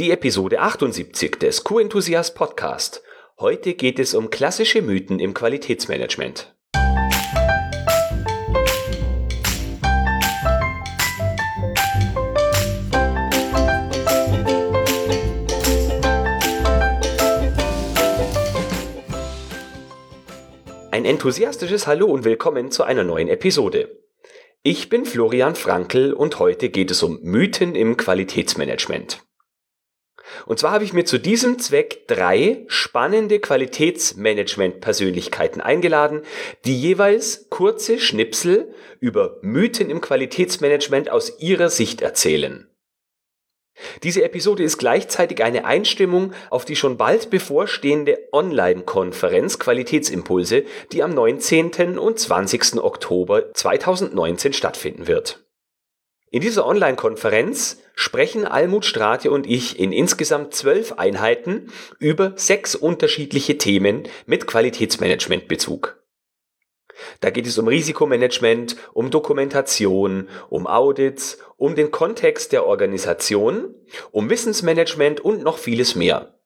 Die Episode 78 des Q-Enthusiast Podcast. Heute geht es um klassische Mythen im Qualitätsmanagement. Ein enthusiastisches Hallo und willkommen zu einer neuen Episode. Ich bin Florian Frankl und heute geht es um Mythen im Qualitätsmanagement. Und zwar habe ich mir zu diesem Zweck drei spannende Qualitätsmanagement-Persönlichkeiten eingeladen, die jeweils kurze Schnipsel über Mythen im Qualitätsmanagement aus ihrer Sicht erzählen. Diese Episode ist gleichzeitig eine Einstimmung auf die schon bald bevorstehende Online-Konferenz Qualitätsimpulse, die am 19. und 20. Oktober 2019 stattfinden wird. In dieser Online-Konferenz sprechen Almut Strate und ich in insgesamt zwölf Einheiten über sechs unterschiedliche Themen mit Qualitätsmanagementbezug. Da geht es um Risikomanagement, um Dokumentation, um Audits, um den Kontext der Organisation, um Wissensmanagement und noch vieles mehr.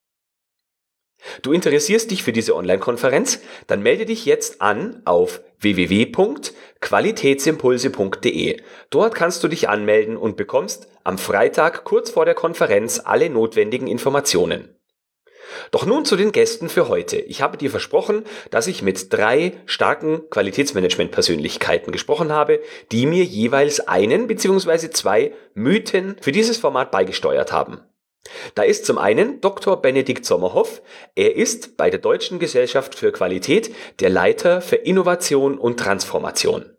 Du interessierst dich für diese Online-Konferenz? Dann melde dich jetzt an auf www.qualitätsimpulse.de. Dort kannst du dich anmelden und bekommst am Freitag kurz vor der Konferenz alle notwendigen Informationen. Doch nun zu den Gästen für heute. Ich habe dir versprochen, dass ich mit drei starken Qualitätsmanagement-Persönlichkeiten gesprochen habe, die mir jeweils einen bzw. zwei Mythen für dieses Format beigesteuert haben. Da ist zum einen Dr. Benedikt Sommerhoff. Er ist bei der Deutschen Gesellschaft für Qualität der Leiter für Innovation und Transformation.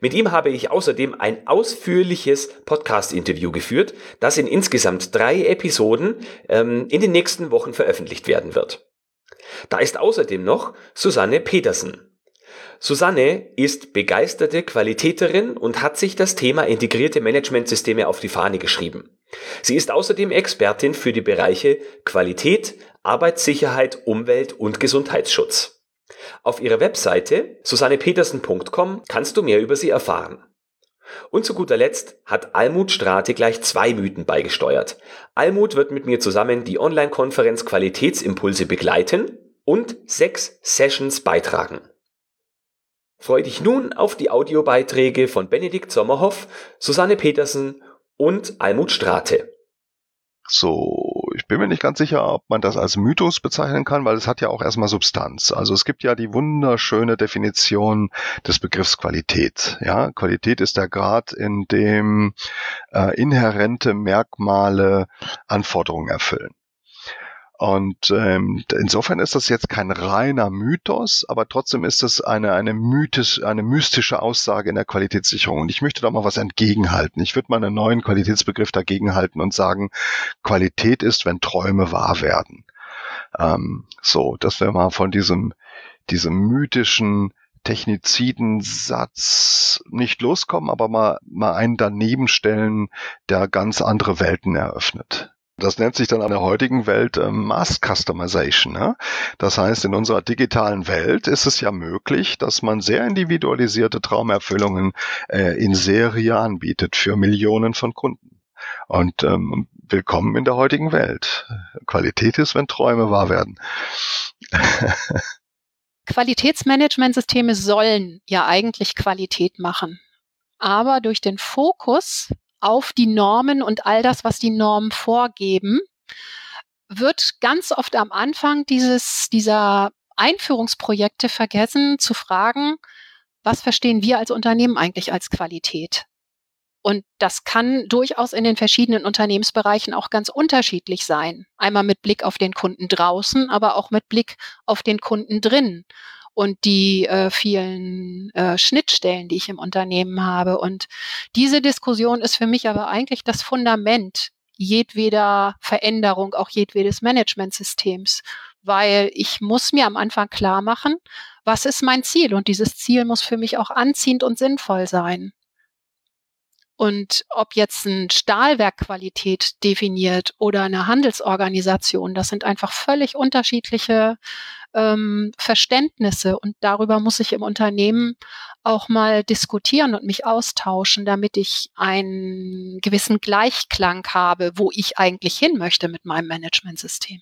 Mit ihm habe ich außerdem ein ausführliches Podcast-Interview geführt, das in insgesamt drei Episoden ähm, in den nächsten Wochen veröffentlicht werden wird. Da ist außerdem noch Susanne Petersen. Susanne ist begeisterte Qualitäterin und hat sich das Thema integrierte Managementsysteme auf die Fahne geschrieben. Sie ist außerdem Expertin für die Bereiche Qualität, Arbeitssicherheit, Umwelt und Gesundheitsschutz. Auf ihrer Webseite susannepetersen.com kannst du mehr über sie erfahren. Und zu guter Letzt hat Almut Strate gleich zwei Mythen beigesteuert. Almut wird mit mir zusammen die Online-Konferenz Qualitätsimpulse begleiten und sechs Sessions beitragen. Freu dich nun auf die Audiobeiträge von Benedikt Sommerhoff, Susanne Petersen und Almut Strate. So, ich bin mir nicht ganz sicher, ob man das als Mythos bezeichnen kann, weil es hat ja auch erstmal Substanz. Also es gibt ja die wunderschöne Definition des Begriffs Qualität. Ja, Qualität ist der Grad, in dem äh, inhärente Merkmale Anforderungen erfüllen. Und ähm, insofern ist das jetzt kein reiner Mythos, aber trotzdem ist es eine, eine, mythisch, eine mystische Aussage in der Qualitätssicherung. Und ich möchte da mal was entgegenhalten. Ich würde mal einen neuen Qualitätsbegriff dagegenhalten und sagen, Qualität ist, wenn Träume wahr werden. Ähm, so, dass wir mal von diesem, diesem mythischen Techniziden-Satz nicht loskommen, aber mal, mal einen daneben stellen, der ganz andere Welten eröffnet. Das nennt sich dann in der heutigen Welt äh, Mass Customization. Ne? Das heißt, in unserer digitalen Welt ist es ja möglich, dass man sehr individualisierte Traumerfüllungen äh, in Serie anbietet für Millionen von Kunden. Und ähm, willkommen in der heutigen Welt. Qualität ist, wenn Träume wahr werden. Qualitätsmanagementsysteme sollen ja eigentlich Qualität machen. Aber durch den Fokus auf die Normen und all das, was die Normen vorgeben, wird ganz oft am Anfang dieses, dieser Einführungsprojekte vergessen zu fragen, was verstehen wir als Unternehmen eigentlich als Qualität? Und das kann durchaus in den verschiedenen Unternehmensbereichen auch ganz unterschiedlich sein. Einmal mit Blick auf den Kunden draußen, aber auch mit Blick auf den Kunden drin und die äh, vielen äh, Schnittstellen, die ich im Unternehmen habe. Und diese Diskussion ist für mich aber eigentlich das Fundament jedweder Veränderung, auch jedwedes Managementsystems, weil ich muss mir am Anfang klar machen, was ist mein Ziel? Und dieses Ziel muss für mich auch anziehend und sinnvoll sein. Und ob jetzt ein Stahlwerk Qualität definiert oder eine Handelsorganisation, das sind einfach völlig unterschiedliche ähm, Verständnisse. Und darüber muss ich im Unternehmen auch mal diskutieren und mich austauschen, damit ich einen gewissen Gleichklang habe, wo ich eigentlich hin möchte mit meinem Managementsystem.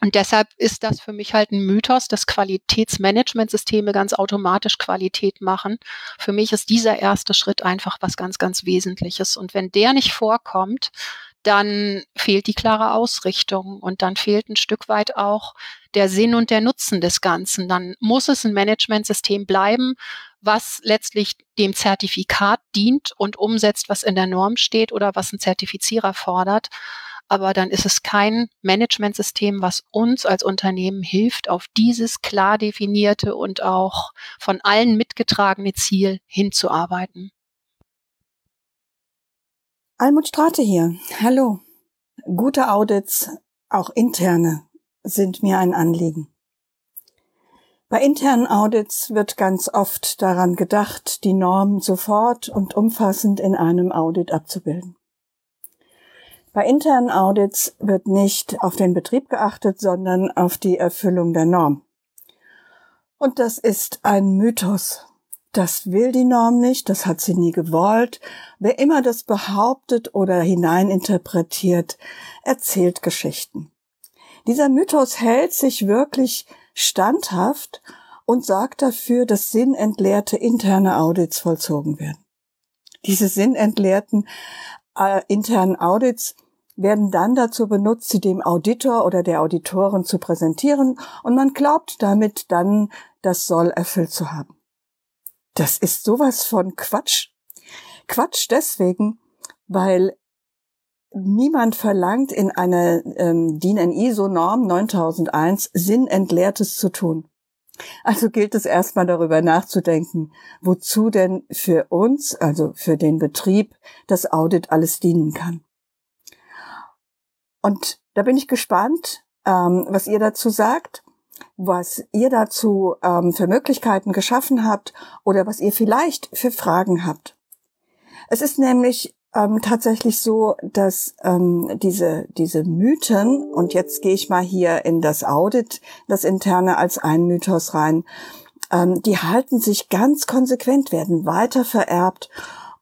Und deshalb ist das für mich halt ein Mythos, dass Qualitätsmanagementsysteme ganz automatisch Qualität machen. Für mich ist dieser erste Schritt einfach was ganz, ganz Wesentliches. Und wenn der nicht vorkommt, dann fehlt die klare Ausrichtung und dann fehlt ein Stück weit auch der Sinn und der Nutzen des Ganzen. Dann muss es ein Managementsystem bleiben, was letztlich dem Zertifikat dient und umsetzt, was in der Norm steht oder was ein Zertifizierer fordert aber dann ist es kein Managementsystem, was uns als Unternehmen hilft, auf dieses klar definierte und auch von allen mitgetragene Ziel hinzuarbeiten. Almut Strate hier. Hallo. Gute Audits, auch interne, sind mir ein Anliegen. Bei internen Audits wird ganz oft daran gedacht, die Norm sofort und umfassend in einem Audit abzubilden. Bei internen Audits wird nicht auf den Betrieb geachtet, sondern auf die Erfüllung der Norm. Und das ist ein Mythos. Das will die Norm nicht, das hat sie nie gewollt. Wer immer das behauptet oder hineininterpretiert, erzählt Geschichten. Dieser Mythos hält sich wirklich standhaft und sorgt dafür, dass sinnentleerte interne Audits vollzogen werden. Diese sinnentleerten äh, internen Audits werden dann dazu benutzt, sie dem Auditor oder der Auditorin zu präsentieren und man glaubt damit dann, das Soll erfüllt zu haben. Das ist sowas von Quatsch. Quatsch deswegen, weil niemand verlangt in einer ähm, DIN ISO Norm 9001 sinnentleertes zu tun. Also gilt es erstmal darüber nachzudenken, wozu denn für uns, also für den Betrieb, das Audit alles dienen kann. Und da bin ich gespannt, ähm, was ihr dazu sagt, was ihr dazu ähm, für Möglichkeiten geschaffen habt oder was ihr vielleicht für Fragen habt. Es ist nämlich ähm, tatsächlich so, dass ähm, diese, diese Mythen, und jetzt gehe ich mal hier in das Audit, das interne als ein Mythos rein, ähm, die halten sich ganz konsequent, werden weiter vererbt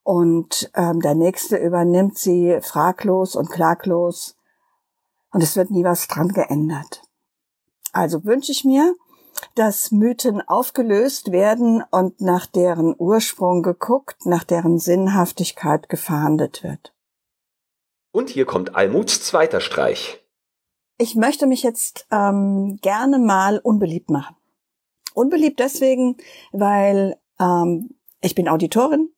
und ähm, der nächste übernimmt sie fraglos und klaglos und es wird nie was dran geändert. Also wünsche ich mir, dass Mythen aufgelöst werden und nach deren Ursprung geguckt, nach deren Sinnhaftigkeit gefahndet wird. Und hier kommt Almuts zweiter Streich. Ich möchte mich jetzt ähm, gerne mal unbeliebt machen. Unbeliebt deswegen, weil ähm, ich bin Auditorin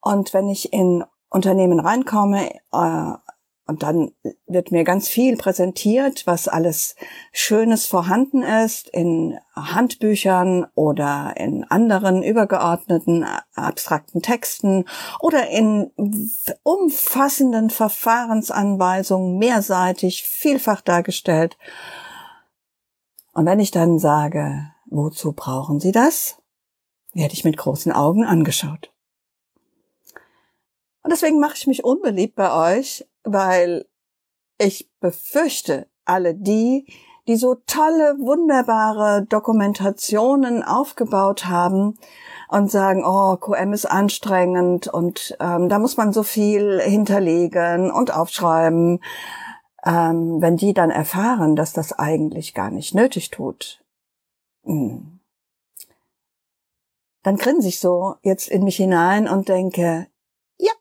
und wenn ich in Unternehmen reinkomme, äh, und dann wird mir ganz viel präsentiert, was alles Schönes vorhanden ist in Handbüchern oder in anderen übergeordneten abstrakten Texten oder in umfassenden Verfahrensanweisungen mehrseitig, vielfach dargestellt. Und wenn ich dann sage, wozu brauchen Sie das, werde ich mit großen Augen angeschaut. Und deswegen mache ich mich unbeliebt bei euch, weil ich befürchte, alle die, die so tolle, wunderbare Dokumentationen aufgebaut haben und sagen, oh, QM ist anstrengend und ähm, da muss man so viel hinterlegen und aufschreiben. Ähm, wenn die dann erfahren, dass das eigentlich gar nicht nötig tut, hm, dann grinse ich so jetzt in mich hinein und denke, ja,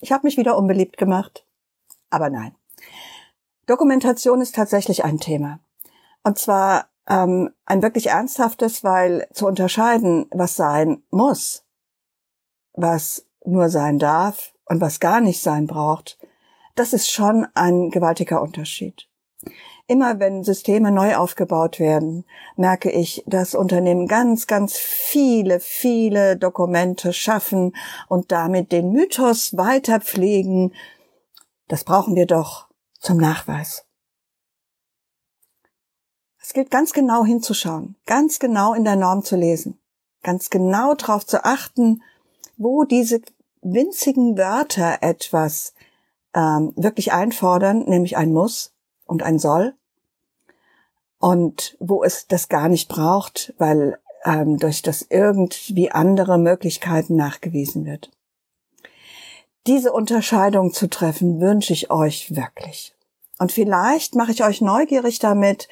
ich habe mich wieder unbeliebt gemacht. Aber nein. Dokumentation ist tatsächlich ein Thema. Und zwar ähm, ein wirklich ernsthaftes, weil zu unterscheiden, was sein muss, was nur sein darf und was gar nicht sein braucht, das ist schon ein gewaltiger Unterschied. Immer wenn Systeme neu aufgebaut werden, merke ich, dass Unternehmen ganz, ganz viele, viele Dokumente schaffen und damit den Mythos weiter pflegen, das brauchen wir doch zum Nachweis. Es gilt ganz genau hinzuschauen, ganz genau in der Norm zu lesen, ganz genau darauf zu achten, wo diese winzigen Wörter etwas ähm, wirklich einfordern, nämlich ein Muss und ein Soll. Und wo es das gar nicht braucht, weil ähm, durch das irgendwie andere Möglichkeiten nachgewiesen wird. Diese Unterscheidung zu treffen, wünsche ich euch wirklich. Und vielleicht mache ich euch neugierig damit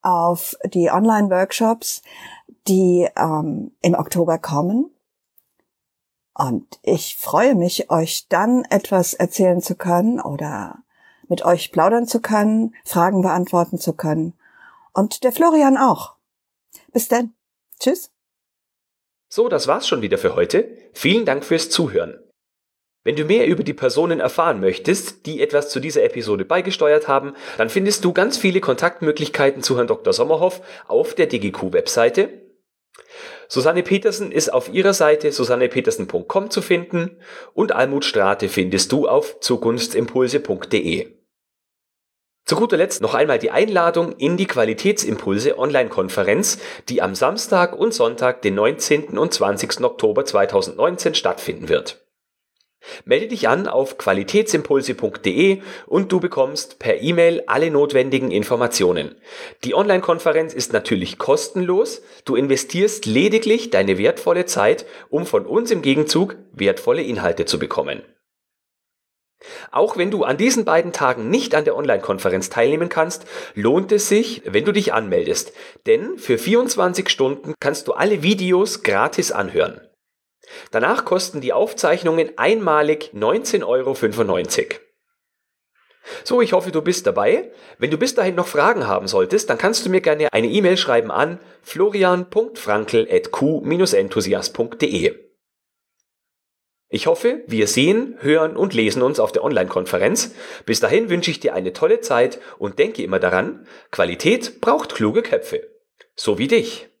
auf die Online-Workshops, die ähm, im Oktober kommen. Und ich freue mich, euch dann etwas erzählen zu können oder mit euch plaudern zu können, Fragen beantworten zu können. Und der Florian auch. Bis denn. Tschüss. So, das war's schon wieder für heute. Vielen Dank fürs Zuhören. Wenn du mehr über die Personen erfahren möchtest, die etwas zu dieser Episode beigesteuert haben, dann findest du ganz viele Kontaktmöglichkeiten zu Herrn Dr. Sommerhoff auf der DGQ-Webseite. Susanne Petersen ist auf ihrer Seite susannepetersen.com zu finden und Almut Strate findest du auf zukunftsimpulse.de. Zu guter Letzt noch einmal die Einladung in die Qualitätsimpulse Online-Konferenz, die am Samstag und Sonntag, den 19. und 20. Oktober 2019 stattfinden wird. Melde dich an auf qualitätsimpulse.de und du bekommst per E-Mail alle notwendigen Informationen. Die Online-Konferenz ist natürlich kostenlos. Du investierst lediglich deine wertvolle Zeit, um von uns im Gegenzug wertvolle Inhalte zu bekommen. Auch wenn du an diesen beiden Tagen nicht an der Online-Konferenz teilnehmen kannst, lohnt es sich, wenn du dich anmeldest. Denn für 24 Stunden kannst du alle Videos gratis anhören. Danach kosten die Aufzeichnungen einmalig 19,95 Euro. So, ich hoffe, du bist dabei. Wenn du bis dahin noch Fragen haben solltest, dann kannst du mir gerne eine E-Mail schreiben an florian.frankel.q-enthusiast.de. Ich hoffe, wir sehen, hören und lesen uns auf der Online-Konferenz. Bis dahin wünsche ich dir eine tolle Zeit und denke immer daran, Qualität braucht kluge Köpfe. So wie dich.